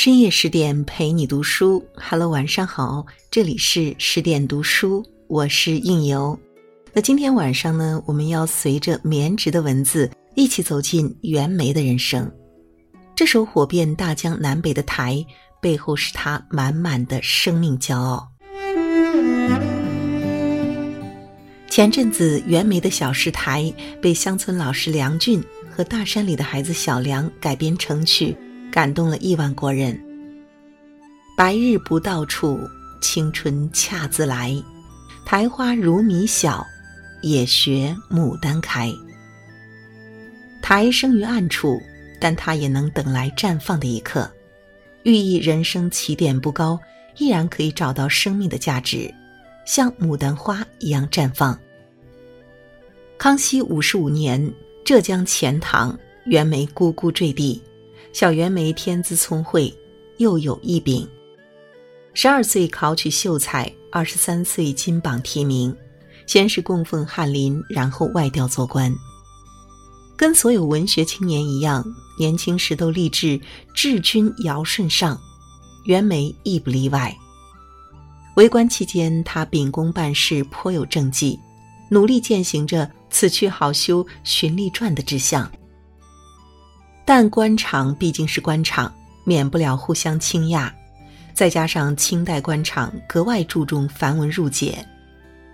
深夜十点陪你读书，Hello，晚上好，这里是十点读书，我是应由。那今天晚上呢，我们要随着绵直的文字一起走进袁枚的人生。这首火遍大江南北的台，背后是他满满的生命骄傲。前阵子，袁枚的小诗台被乡村老师梁俊和大山里的孩子小梁改编成曲。感动了亿万国人。白日不到处，青春恰自来。苔花如米小，也学牡丹开。苔生于暗处，但它也能等来绽放的一刻，寓意人生起点不高，依然可以找到生命的价值，像牡丹花一样绽放。康熙五十五年，浙江钱塘，袁枚咕咕坠地。小袁枚天资聪慧，又有一柄。十二岁考取秀才，二十三岁金榜题名。先是供奉翰林，然后外调做官。跟所有文学青年一样，年轻时都立志治君尧舜上，袁枚亦不例外。为官期间，他秉公办事，颇有政绩，努力践行着“此去好修循吏传”的志向。但官场毕竟是官场，免不了互相倾轧。再加上清代官场格外注重繁文缛节，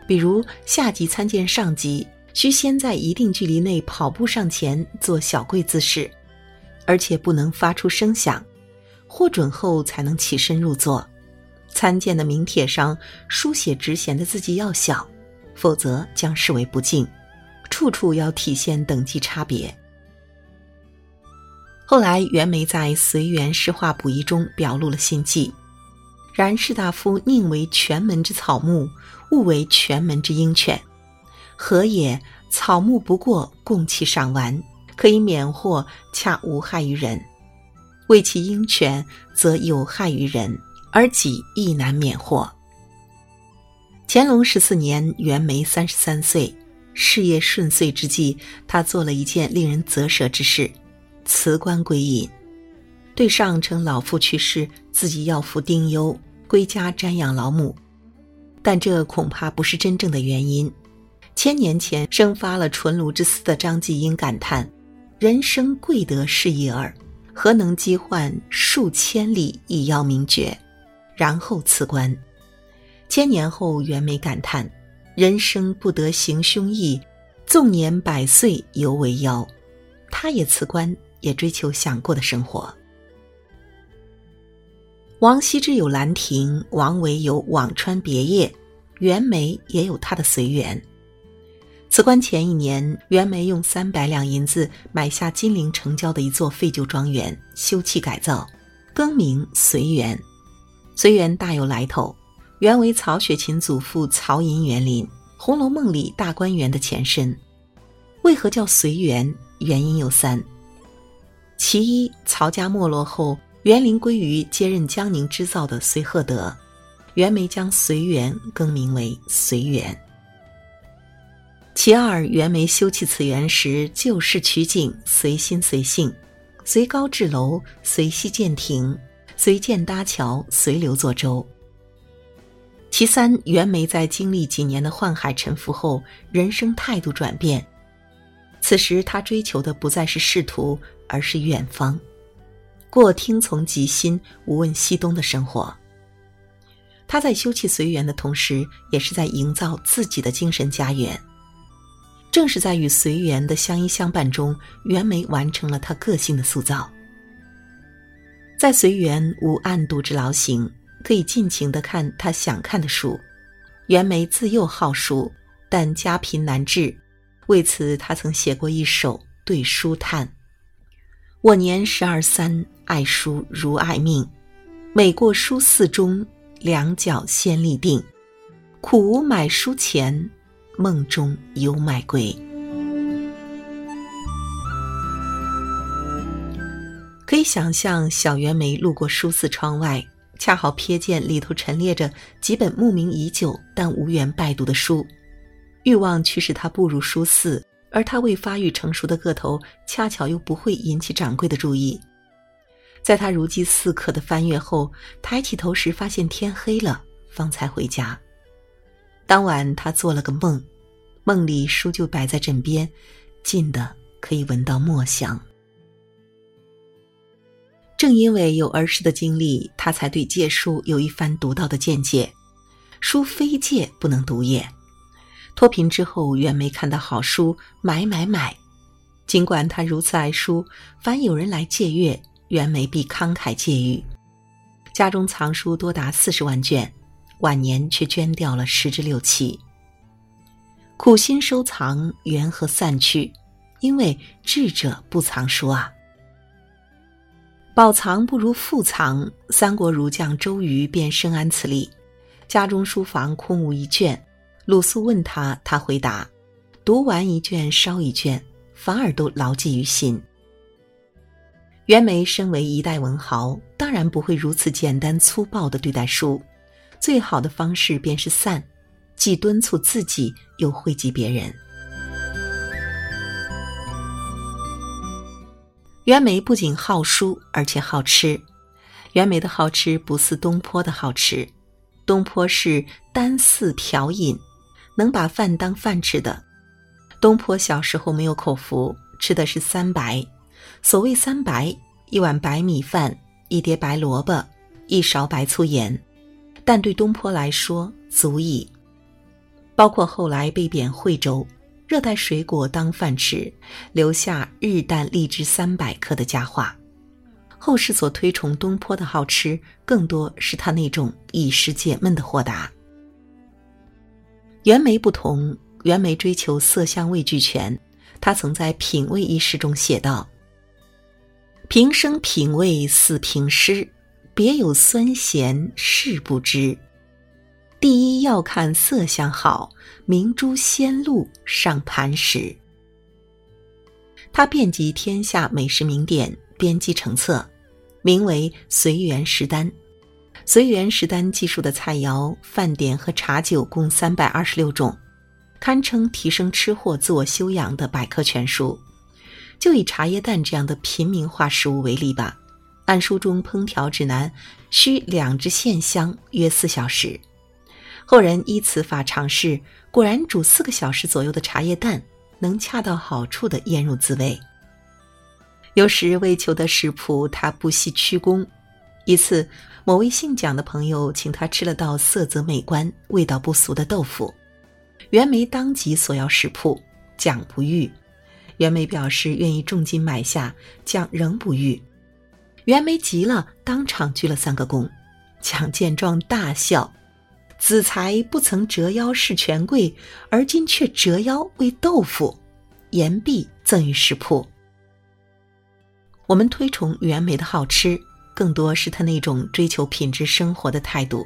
比如下级参见上级，需先在一定距离内跑步上前做小跪姿势，而且不能发出声响，获准后才能起身入座。参见的名帖上书写职衔的字迹要小，否则将视为不敬。处处要体现等级差别。后来，袁枚在《随园诗话补遗》中表露了心迹：“然士大夫宁为全门之草木，勿为全门之鹰犬。何也？草木不过，供其赏玩，可以免祸，恰无害于人；为其鹰犬，则有害于人，而己亦难免祸。”乾隆十四年，袁枚三十三岁，事业顺遂之际，他做了一件令人啧舌之事。辞官归隐，对上称老父去世，自己要服丁忧，归家瞻仰老母。但这恐怕不是真正的原因。千年前生发了纯卢之思的张继英感叹：“人生贵得是一耳，何能积患数千里以要名爵？”然后辞官。千年后，袁枚感叹：“人生不得行凶义，纵年百岁犹为妖。”他也辞官。也追求想过的生活。王羲之有《兰亭》，王维有《辋川别业》，袁枚也有他的《随园》。辞官前一年，袁枚用三百两银子买下金陵城郊的一座废旧庄园，修葺改造，更名随园。随园大有来头，原为曹雪芹祖父曹寅园林，《红楼梦》里大观园的前身。为何叫随园？原因有三。其一，曹家没落后，园林归于接任江宁织造的隋赫德，袁枚将随园更名为随园。其二，袁枚修葺此园时，就事取景，随心随性，随高置楼，随溪建亭，随建搭桥，随流作舟。其三，袁枚在经历几年的宦海沉浮后，人生态度转变，此时他追求的不再是仕途。而是远方，过听从即心、无问西东的生活。他在修葺随园的同时，也是在营造自己的精神家园。正是在与随缘的相依相伴中，袁枚完成了他个性的塑造。在随缘无暗度之劳形，可以尽情的看他想看的书。袁枚自幼好书，但家贫难治，为此他曾写过一首《对书叹》。我年十二三，爱书如爱命。每过书肆中，两脚先立定。苦无买书钱，梦中有买归。可以想象，小袁枚路过书肆窗外，恰好瞥见里头陈列着几本慕名已久但无缘拜读的书，欲望驱使他步入书肆。而他未发育成熟的个头，恰巧又不会引起掌柜的注意。在他如饥似渴的翻阅后，抬起头时发现天黑了，方才回家。当晚他做了个梦，梦里书就摆在枕边，近的可以闻到墨香。正因为有儿时的经历，他才对借书有一番独到的见解。书非借不能读也。脱贫之后，袁枚看到好书，买买买。尽管他如此爱书，凡有人来借阅，袁枚必慷慨借予。家中藏书多达四十万卷，晚年却捐掉了十之六七。苦心收藏，缘何散去？因为智者不藏书啊。宝藏不如富藏。三国儒将周瑜便深谙此理，家中书房空无一卷。鲁肃问他，他回答：“读完一卷，烧一卷，反而都牢记于心。”袁枚身为一代文豪，当然不会如此简单粗暴的对待书。最好的方式便是散，既敦促自己，又惠及别人。袁枚不仅好书，而且好吃。袁枚的好吃不似东坡的好吃，东坡是单似调饮。能把饭当饭吃的，东坡小时候没有口福，吃的是三白。所谓三白，一碗白米饭，一碟白萝卜，一勺白醋盐。但对东坡来说足矣。包括后来被贬惠州，热带水果当饭吃，留下日啖荔枝三百颗的佳话。后世所推崇东坡的好吃，更多是他那种一时解闷的豁达。袁枚不同，袁枚追求色香味俱全。他曾在《品味》一诗中写道：“平生品味似评诗，别有酸咸是不知。第一要看色香好，明珠鲜露上盘时。”他遍及天下美食名店，编辑成册，名为《随园食单》。随园食单记述的菜肴、饭点和茶酒共三百二十六种，堪称提升吃货自我修养的百科全书。就以茶叶蛋这样的平民化食物为例吧，按书中烹调指南，需两只线香约四小时。后人依此法尝试，果然煮四个小时左右的茶叶蛋，能恰到好处的腌入滋味。有时为求得食谱，他不惜屈躬。一次，某位姓蒋的朋友请他吃了道色泽美观、味道不俗的豆腐，袁枚当即索要食谱，蒋不遇。袁枚表示愿意重金买下，蒋仍不遇。袁枚急了，当场鞠了三个躬。蒋见状大笑：“子才不曾折腰事权贵，而今却折腰为豆腐。”言毕，赠予食谱。我们推崇袁枚的好吃。更多是他那种追求品质生活的态度。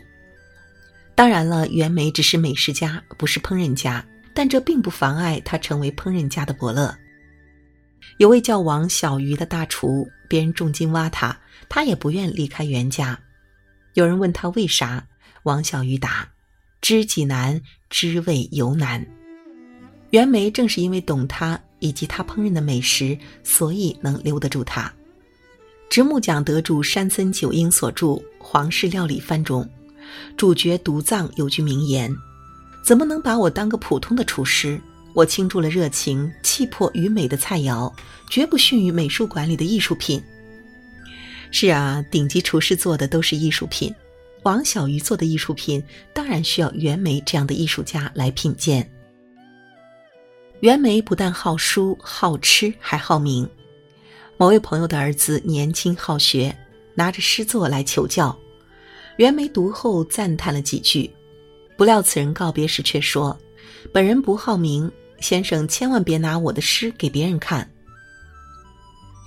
当然了，袁枚只是美食家，不是烹饪家，但这并不妨碍他成为烹饪家的伯乐。有位叫王小鱼的大厨，别人重金挖他，他也不愿离开袁家。有人问他为啥，王小鱼答：“知己难，知味犹难。”袁枚正是因为懂他以及他烹饪的美食，所以能留得住他。直木奖得主山森久英所著《皇室料理番》中，主角独藏有句名言：“怎么能把我当个普通的厨师？我倾注了热情、气魄与美的菜肴，绝不逊于美术馆里的艺术品。”是啊，顶级厨师做的都是艺术品，王小鱼做的艺术品，当然需要袁枚这样的艺术家来品鉴。袁枚不但好书、好吃，还好名。某位朋友的儿子年轻好学，拿着诗作来求教。袁枚读后赞叹了几句，不料此人告别时却说：“本人不好名，先生千万别拿我的诗给别人看。”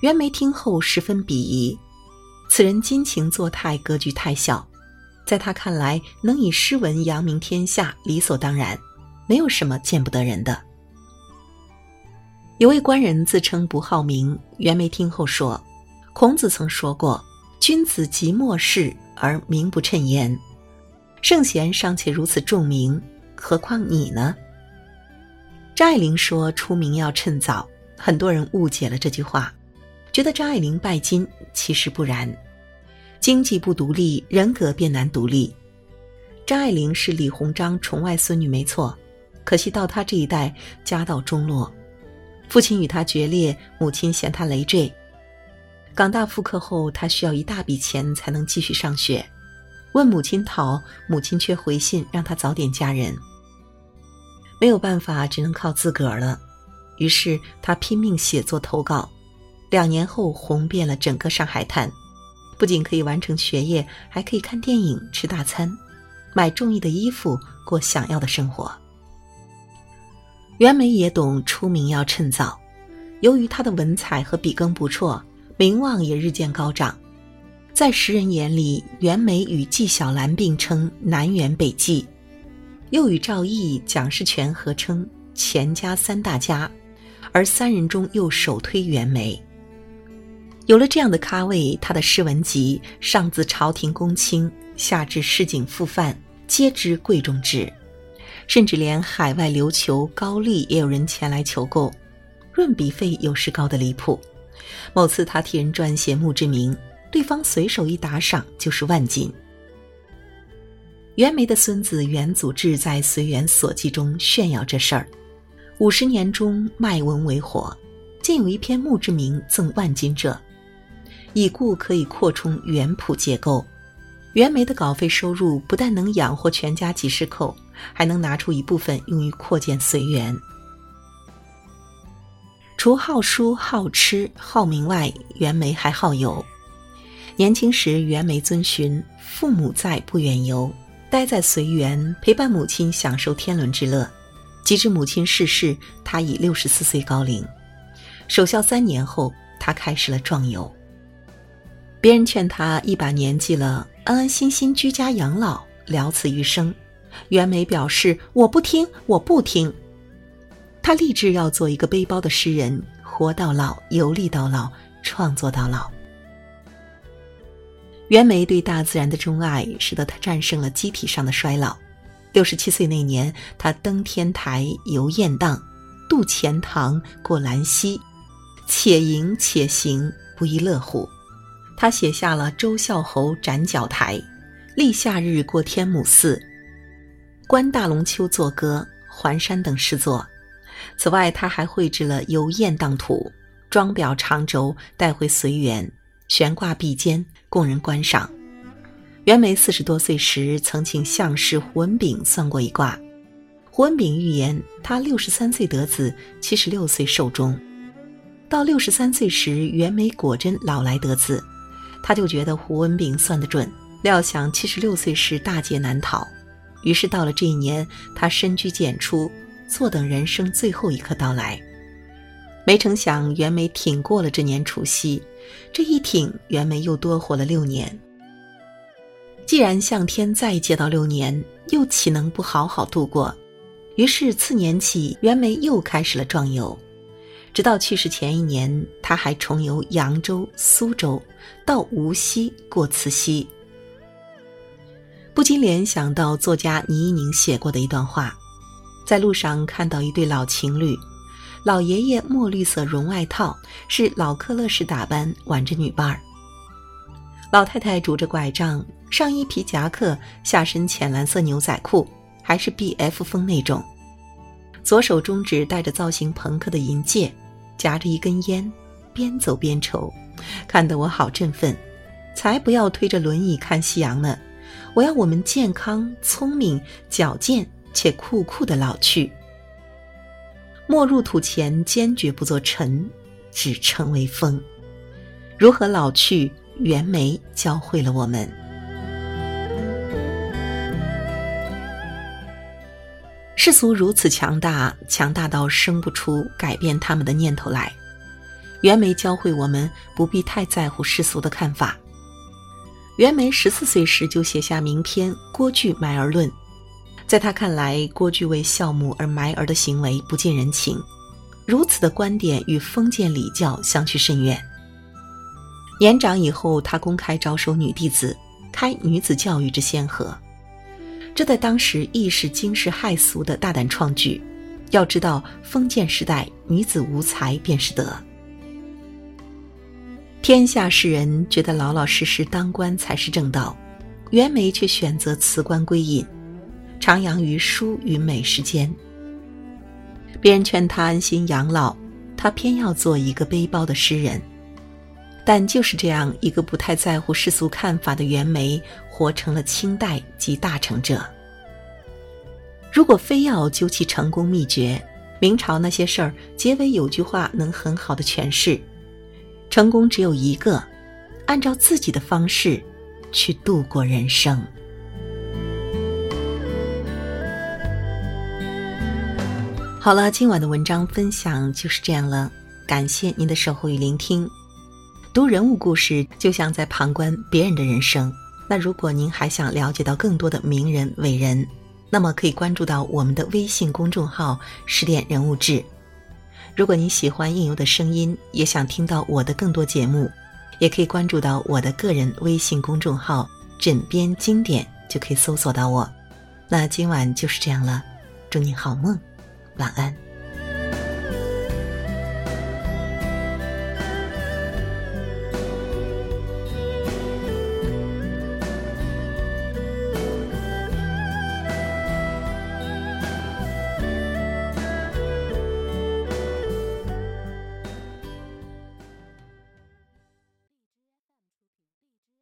袁枚听后十分鄙夷，此人矜情作态，格局太小。在他看来，能以诗文扬名天下，理所当然，没有什么见不得人的。有位官人自称不好名，袁枚听后说：“孔子曾说过，君子即莫世而名不称焉。圣贤尚且如此重名，何况你呢？”张爱玲说出名要趁早，很多人误解了这句话，觉得张爱玲拜金，其实不然。经济不独立，人格便难独立。张爱玲是李鸿章宠外孙女，没错，可惜到她这一代，家道中落，父亲与他决裂，母亲嫌他累赘。港大复课后，他需要一大笔钱才能继续上学，问母亲讨，母亲却回信让他早点嫁人。没有办法，只能靠自个儿了。于是他拼命写作投稿，两年后红遍了整个上海滩。不仅可以完成学业，还可以看电影、吃大餐、买中意的衣服、过想要的生活。袁枚也懂出名要趁早，由于他的文采和笔耕不辍，名望也日渐高涨。在时人眼里，袁枚与纪晓岚并称南辕北纪，又与赵翼、蒋士权合称钱家三大家，而三人中又首推袁枚。有了这样的咖位，他的诗文集上自朝廷公卿，下至市井富贩，皆知贵重之。甚至连海外琉球高丽也有人前来求购，润笔费有时高的离谱。某次他替人撰写墓志铭，对方随手一打赏就是万金。袁枚的孙子袁祖志在《随园所记》中炫耀这事儿：五十年中卖文为火，竟有一篇墓志铭赠万金者。已故可以扩充原谱结构，袁枚的稿费收入不但能养活全家几十口，还能拿出一部分用于扩建随园。除好书、好吃、好名外，袁枚还好游。年轻时，袁枚遵循“父母在，不远游”，待在随园，陪伴母亲享受天伦之乐。及至母亲逝世，他已六十四岁高龄。守孝三年后，他开始了壮游。别人劝他一把年纪了，安安心心居家养老，了此余生。袁枚表示：“我不听，我不听。”他立志要做一个背包的诗人，活到老，游历到老，创作到老。袁枚对大自然的钟爱，使得他战胜了机体上的衰老。六十七岁那年，他登天台，游雁荡，渡钱塘，过兰溪，且吟且行，不亦乐乎。他写下了《周孝侯斩角台》《立夏日过天母寺》《观大龙湫作歌》《环山》等诗作。此外，他还绘制了《游雁荡图》，装裱长轴带回随园，悬挂壁间供人观赏。袁枚四十多岁时，曾请相士胡文炳算过一卦。胡文炳预言他六十三岁得子，七十六岁寿终。到六十三岁时，袁枚果真老来得子。他就觉得胡文炳算得准，料想七十六岁时大劫难逃，于是到了这一年，他深居简出，坐等人生最后一刻到来。没成想，袁枚挺过了这年除夕，这一挺，袁枚又多活了六年。既然向天再借到六年，又岂能不好好度过？于是次年起，袁枚又开始了壮游。直到去世前一年，他还重游扬州、苏州，到无锡过慈溪。不禁联想到作家倪一宁写过的一段话：在路上看到一对老情侣，老爷爷墨绿色绒外套，是老克勒式打扮，挽着女伴儿；老太太拄着拐杖，上衣皮夹克，下身浅蓝色牛仔裤，还是 B.F 风那种。左手中指戴着造型朋克的银戒。夹着一根烟，边走边抽，看得我好振奋。才不要推着轮椅看夕阳呢！我要我们健康、聪明、矫健且酷酷的老去。没入土前，坚决不做尘，只成为风。如何老去？袁枚教会了我们。世俗如此强大，强大到生不出改变他们的念头来。袁枚教会我们不必太在乎世俗的看法。袁枚十四岁时就写下名篇《郭巨埋儿论》，在他看来，郭巨为孝母而埋儿的行为不近人情，如此的观点与封建礼教相去甚远。年长以后，他公开招收女弟子，开女子教育之先河。这在当时亦是惊世骇俗的大胆创举。要知道，封建时代女子无才便是德。天下士人觉得老老实实当官才是正道，袁枚却选择辞官归隐，徜徉于书与美之间。别人劝他安心养老，他偏要做一个背包的诗人。但就是这样一个不太在乎世俗看法的袁枚，活成了清代集大成者。如果非要究其成功秘诀，明朝那些事儿，结尾有句话能很好的诠释。成功只有一个，按照自己的方式去度过人生。好了，今晚的文章分享就是这样了，感谢您的守候与聆听。读人物故事，就像在旁观别人的人生。那如果您还想了解到更多的名人伟人，那么可以关注到我们的微信公众号“十点人物志”。如果你喜欢应由的声音，也想听到我的更多节目，也可以关注到我的个人微信公众号“枕边经典”，就可以搜索到我。那今晚就是这样了，祝你好梦，晚安。